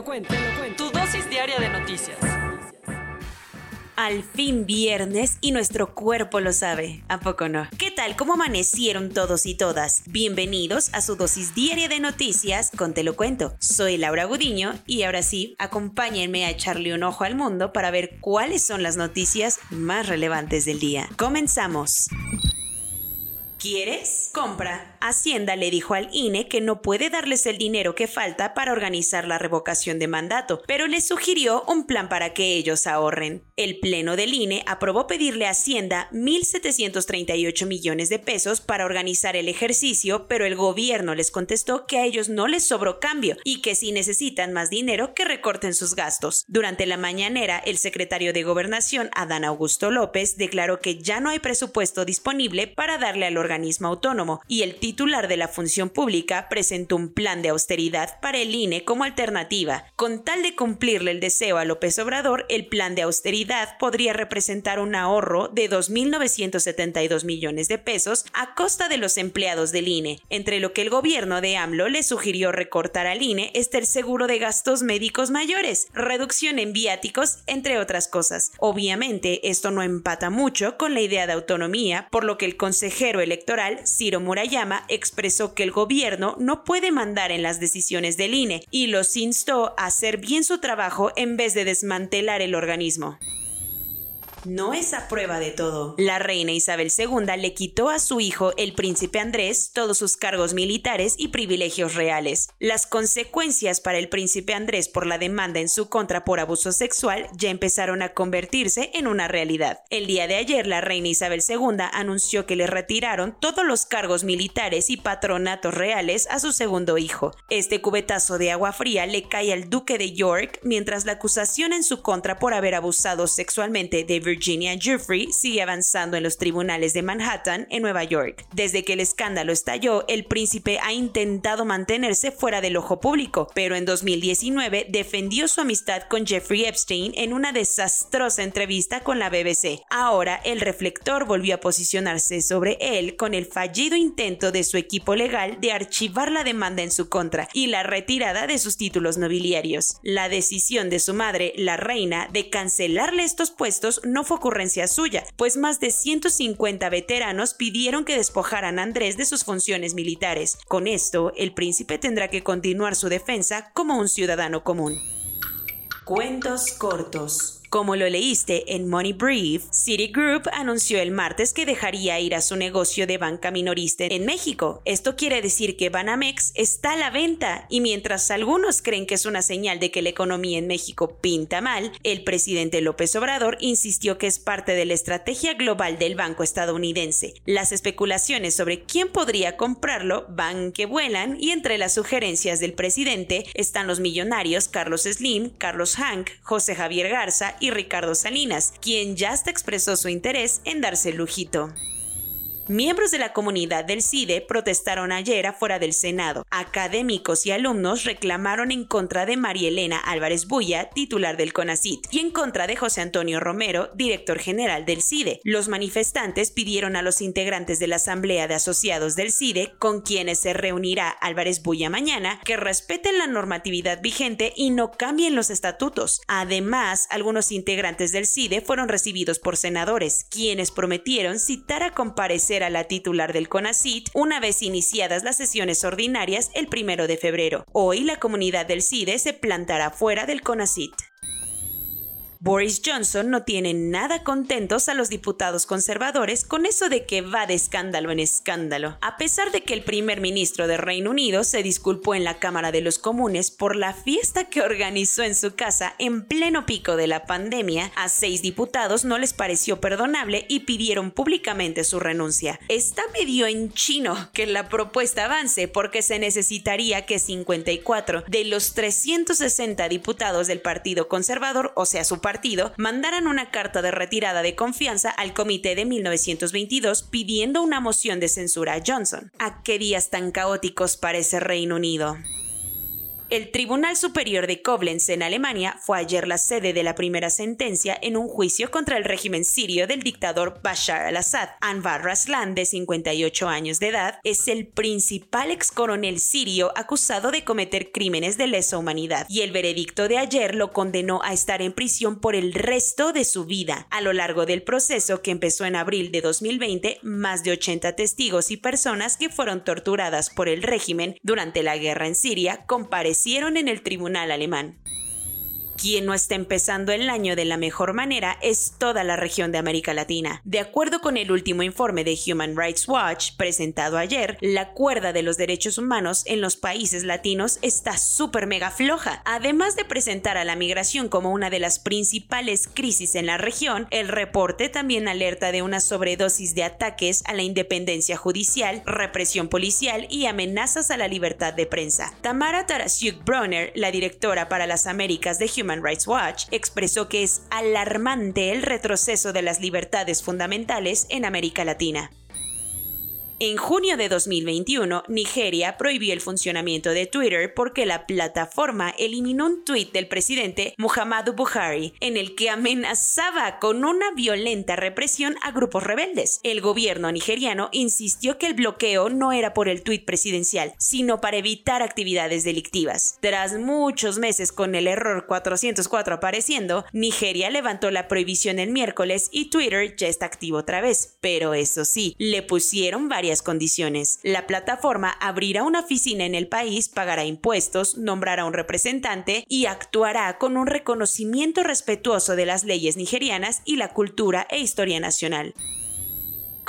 Lo cuento, te lo cuento. Tu dosis diaria de noticias. Al fin viernes y nuestro cuerpo lo sabe, ¿a poco no? ¿Qué tal? ¿Cómo amanecieron todos y todas? Bienvenidos a su dosis diaria de noticias con Te lo cuento. Soy Laura Gudiño y ahora sí, acompáñenme a echarle un ojo al mundo para ver cuáles son las noticias más relevantes del día. Comenzamos. ¿Quieres? Compra. Hacienda le dijo al INE que no puede darles el dinero que falta para organizar la revocación de mandato, pero les sugirió un plan para que ellos ahorren. El Pleno del INE aprobó pedirle a Hacienda 1.738 millones de pesos para organizar el ejercicio, pero el gobierno les contestó que a ellos no les sobró cambio y que si necesitan más dinero que recorten sus gastos. Durante la mañanera, el secretario de Gobernación, Adán Augusto López, declaró que ya no hay presupuesto disponible para darle al organismo autónomo y el titular de la función pública presentó un plan de austeridad para el INE como alternativa. Con tal de cumplirle el deseo a López Obrador, el plan de austeridad podría representar un ahorro de 2.972 millones de pesos a costa de los empleados del INE. Entre lo que el gobierno de AMLO le sugirió recortar al INE está el seguro de gastos médicos mayores, reducción en viáticos, entre otras cosas. Obviamente, esto no empata mucho con la idea de autonomía, por lo que el consejero electoral Ciro Murayama, expresó que el gobierno no puede mandar en las decisiones del INE y los instó a hacer bien su trabajo en vez de desmantelar el organismo no es a prueba de todo. La reina Isabel II le quitó a su hijo, el príncipe Andrés, todos sus cargos militares y privilegios reales. Las consecuencias para el príncipe Andrés por la demanda en su contra por abuso sexual ya empezaron a convertirse en una realidad. El día de ayer, la reina Isabel II anunció que le retiraron todos los cargos militares y patronatos reales a su segundo hijo. Este cubetazo de agua fría le cae al duque de York mientras la acusación en su contra por haber abusado sexualmente de Virginia Jeffrey sigue avanzando en los tribunales de Manhattan, en Nueva York. Desde que el escándalo estalló, el príncipe ha intentado mantenerse fuera del ojo público, pero en 2019 defendió su amistad con Jeffrey Epstein en una desastrosa entrevista con la BBC. Ahora el reflector volvió a posicionarse sobre él con el fallido intento de su equipo legal de archivar la demanda en su contra y la retirada de sus títulos nobiliarios. La decisión de su madre, la reina, de cancelarle estos puestos no fue ocurrencia suya, pues más de 150 veteranos pidieron que despojaran a Andrés de sus funciones militares. Con esto, el príncipe tendrá que continuar su defensa como un ciudadano común. Cuentos cortos. Como lo leíste en Money Brief, Citigroup anunció el martes que dejaría ir a su negocio de banca minorista en México. Esto quiere decir que Banamex está a la venta y mientras algunos creen que es una señal de que la economía en México pinta mal, el presidente López Obrador insistió que es parte de la estrategia global del banco estadounidense. Las especulaciones sobre quién podría comprarlo van que vuelan y entre las sugerencias del presidente están los millonarios Carlos Slim, Carlos Hank, José Javier Garza y Ricardo Salinas, quien ya hasta expresó su interés en darse el lujito. Miembros de la comunidad del CIDE protestaron ayer afuera del Senado. Académicos y alumnos reclamaron en contra de María Elena Álvarez Bulla, titular del CONACIT, y en contra de José Antonio Romero, director general del CIDE. Los manifestantes pidieron a los integrantes de la Asamblea de Asociados del CIDE, con quienes se reunirá Álvarez Bulla mañana, que respeten la normatividad vigente y no cambien los estatutos. Además, algunos integrantes del CIDE fueron recibidos por senadores, quienes prometieron citar a comparecer la titular del CONACIT una vez iniciadas las sesiones ordinarias el primero de febrero. Hoy la comunidad del CIDE se plantará fuera del CONACIT. Boris Johnson no tiene nada contentos a los diputados conservadores con eso de que va de escándalo en escándalo. A pesar de que el primer ministro de Reino Unido se disculpó en la Cámara de los Comunes por la fiesta que organizó en su casa en pleno pico de la pandemia, a seis diputados no les pareció perdonable y pidieron públicamente su renuncia. Está medio en chino que la propuesta avance porque se necesitaría que 54 de los 360 diputados del Partido Conservador, o sea su partido, mandaran una carta de retirada de confianza al comité de 1922 pidiendo una moción de censura a Johnson. ¿A qué días tan caóticos parece Reino Unido? El Tribunal Superior de Koblenz en Alemania fue ayer la sede de la primera sentencia en un juicio contra el régimen sirio del dictador Bashar al-Assad. Anvar Raslan, de 58 años de edad, es el principal ex coronel sirio acusado de cometer crímenes de lesa humanidad y el veredicto de ayer lo condenó a estar en prisión por el resto de su vida. A lo largo del proceso que empezó en abril de 2020, más de 80 testigos y personas que fueron torturadas por el régimen durante la guerra en Siria comparecieron en el tribunal alemán. Quien no está empezando el año de la mejor manera es toda la región de América Latina. De acuerdo con el último informe de Human Rights Watch presentado ayer, la cuerda de los derechos humanos en los países latinos está súper mega floja. Además de presentar a la migración como una de las principales crisis en la región, el reporte también alerta de una sobredosis de ataques a la independencia judicial, represión policial y amenazas a la libertad de prensa. Tamara Tarasiuk Bronner, la directora para las Américas de Human Rights Watch expresó que es alarmante el retroceso de las libertades fundamentales en América Latina. En junio de 2021, Nigeria prohibió el funcionamiento de Twitter porque la plataforma eliminó un tuit del presidente Muhammadu Buhari en el que amenazaba con una violenta represión a grupos rebeldes. El gobierno nigeriano insistió que el bloqueo no era por el tuit presidencial, sino para evitar actividades delictivas. Tras muchos meses con el error 404 apareciendo, Nigeria levantó la prohibición el miércoles y Twitter ya está activo otra vez. Pero eso sí, le pusieron varias condiciones. La plataforma abrirá una oficina en el país, pagará impuestos, nombrará un representante y actuará con un reconocimiento respetuoso de las leyes nigerianas y la cultura e historia nacional.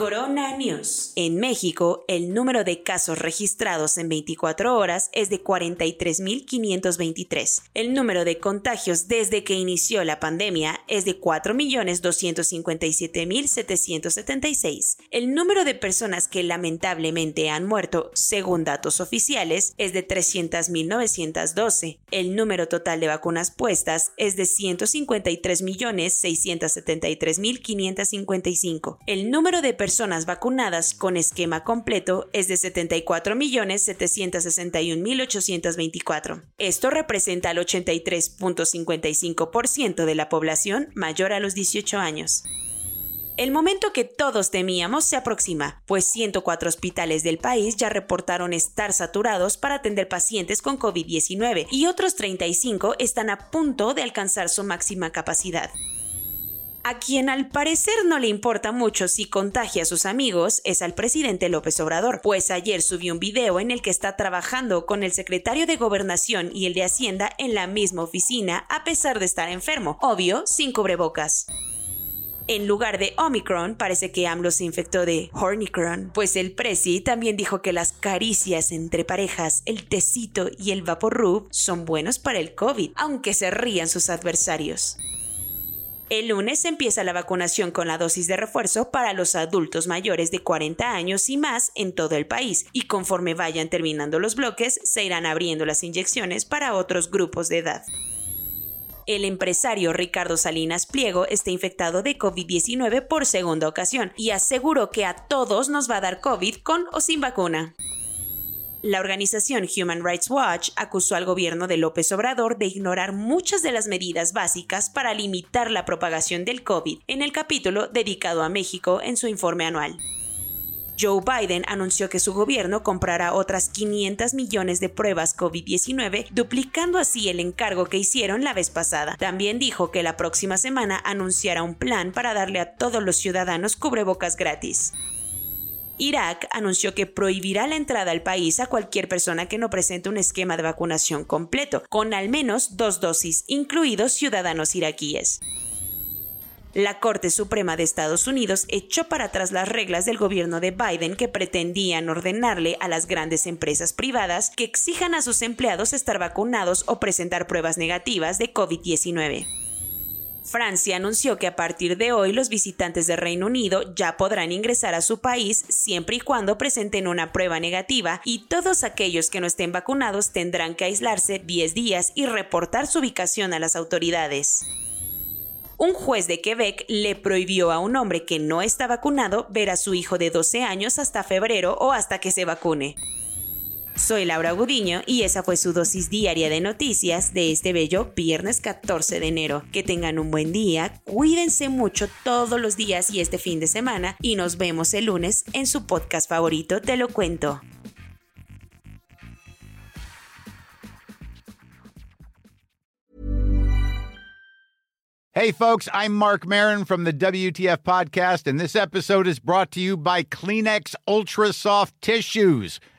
Corona News. En México, el número de casos registrados en 24 horas es de 43.523. El número de contagios desde que inició la pandemia es de 4.257.776. El número de personas que lamentablemente han muerto, según datos oficiales, es de 300.912. El número total de vacunas puestas es de 153.673.555. El número de personas vacunadas con esquema completo es de 74.761.824. Esto representa el 83.55% de la población mayor a los 18 años. El momento que todos temíamos se aproxima, pues 104 hospitales del país ya reportaron estar saturados para atender pacientes con COVID-19 y otros 35 están a punto de alcanzar su máxima capacidad. A quien al parecer no le importa mucho si contagia a sus amigos es al presidente López Obrador, pues ayer subió un video en el que está trabajando con el secretario de Gobernación y el de Hacienda en la misma oficina a pesar de estar enfermo, obvio, sin cubrebocas. En lugar de Omicron, parece que AMLO se infectó de Hornicron, pues el Prezi también dijo que las caricias entre parejas, el tecito y el Vaporub son buenos para el COVID, aunque se rían sus adversarios. El lunes empieza la vacunación con la dosis de refuerzo para los adultos mayores de 40 años y más en todo el país, y conforme vayan terminando los bloques, se irán abriendo las inyecciones para otros grupos de edad. El empresario Ricardo Salinas Pliego está infectado de COVID-19 por segunda ocasión y aseguró que a todos nos va a dar COVID con o sin vacuna. La organización Human Rights Watch acusó al gobierno de López Obrador de ignorar muchas de las medidas básicas para limitar la propagación del COVID en el capítulo dedicado a México en su informe anual. Joe Biden anunció que su gobierno comprará otras 500 millones de pruebas COVID-19, duplicando así el encargo que hicieron la vez pasada. También dijo que la próxima semana anunciará un plan para darle a todos los ciudadanos cubrebocas gratis. Irak anunció que prohibirá la entrada al país a cualquier persona que no presente un esquema de vacunación completo, con al menos dos dosis, incluidos ciudadanos iraquíes. La Corte Suprema de Estados Unidos echó para atrás las reglas del gobierno de Biden que pretendían ordenarle a las grandes empresas privadas que exijan a sus empleados estar vacunados o presentar pruebas negativas de COVID-19. Francia anunció que a partir de hoy los visitantes de Reino Unido ya podrán ingresar a su país siempre y cuando presenten una prueba negativa y todos aquellos que no estén vacunados tendrán que aislarse 10 días y reportar su ubicación a las autoridades un juez de Quebec le prohibió a un hombre que no está vacunado ver a su hijo de 12 años hasta febrero o hasta que se vacune. Soy Laura Gudiño y esa fue su dosis diaria de noticias de este bello viernes 14 de enero. Que tengan un buen día, cuídense mucho todos los días y este fin de semana y nos vemos el lunes en su podcast favorito Te lo cuento. Hey, folks, I'm Mark Marin from the WTF Podcast, and this episode is brought to you by Kleenex Ultra Soft Tissues